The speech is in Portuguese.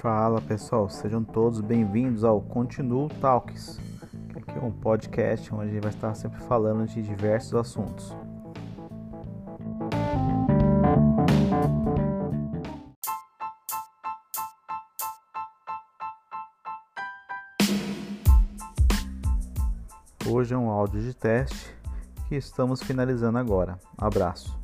Fala pessoal, sejam todos bem-vindos ao Continuo Talks. que é um podcast onde a gente vai estar sempre falando de diversos assuntos. Hoje é um áudio de teste que estamos finalizando agora. Abraço.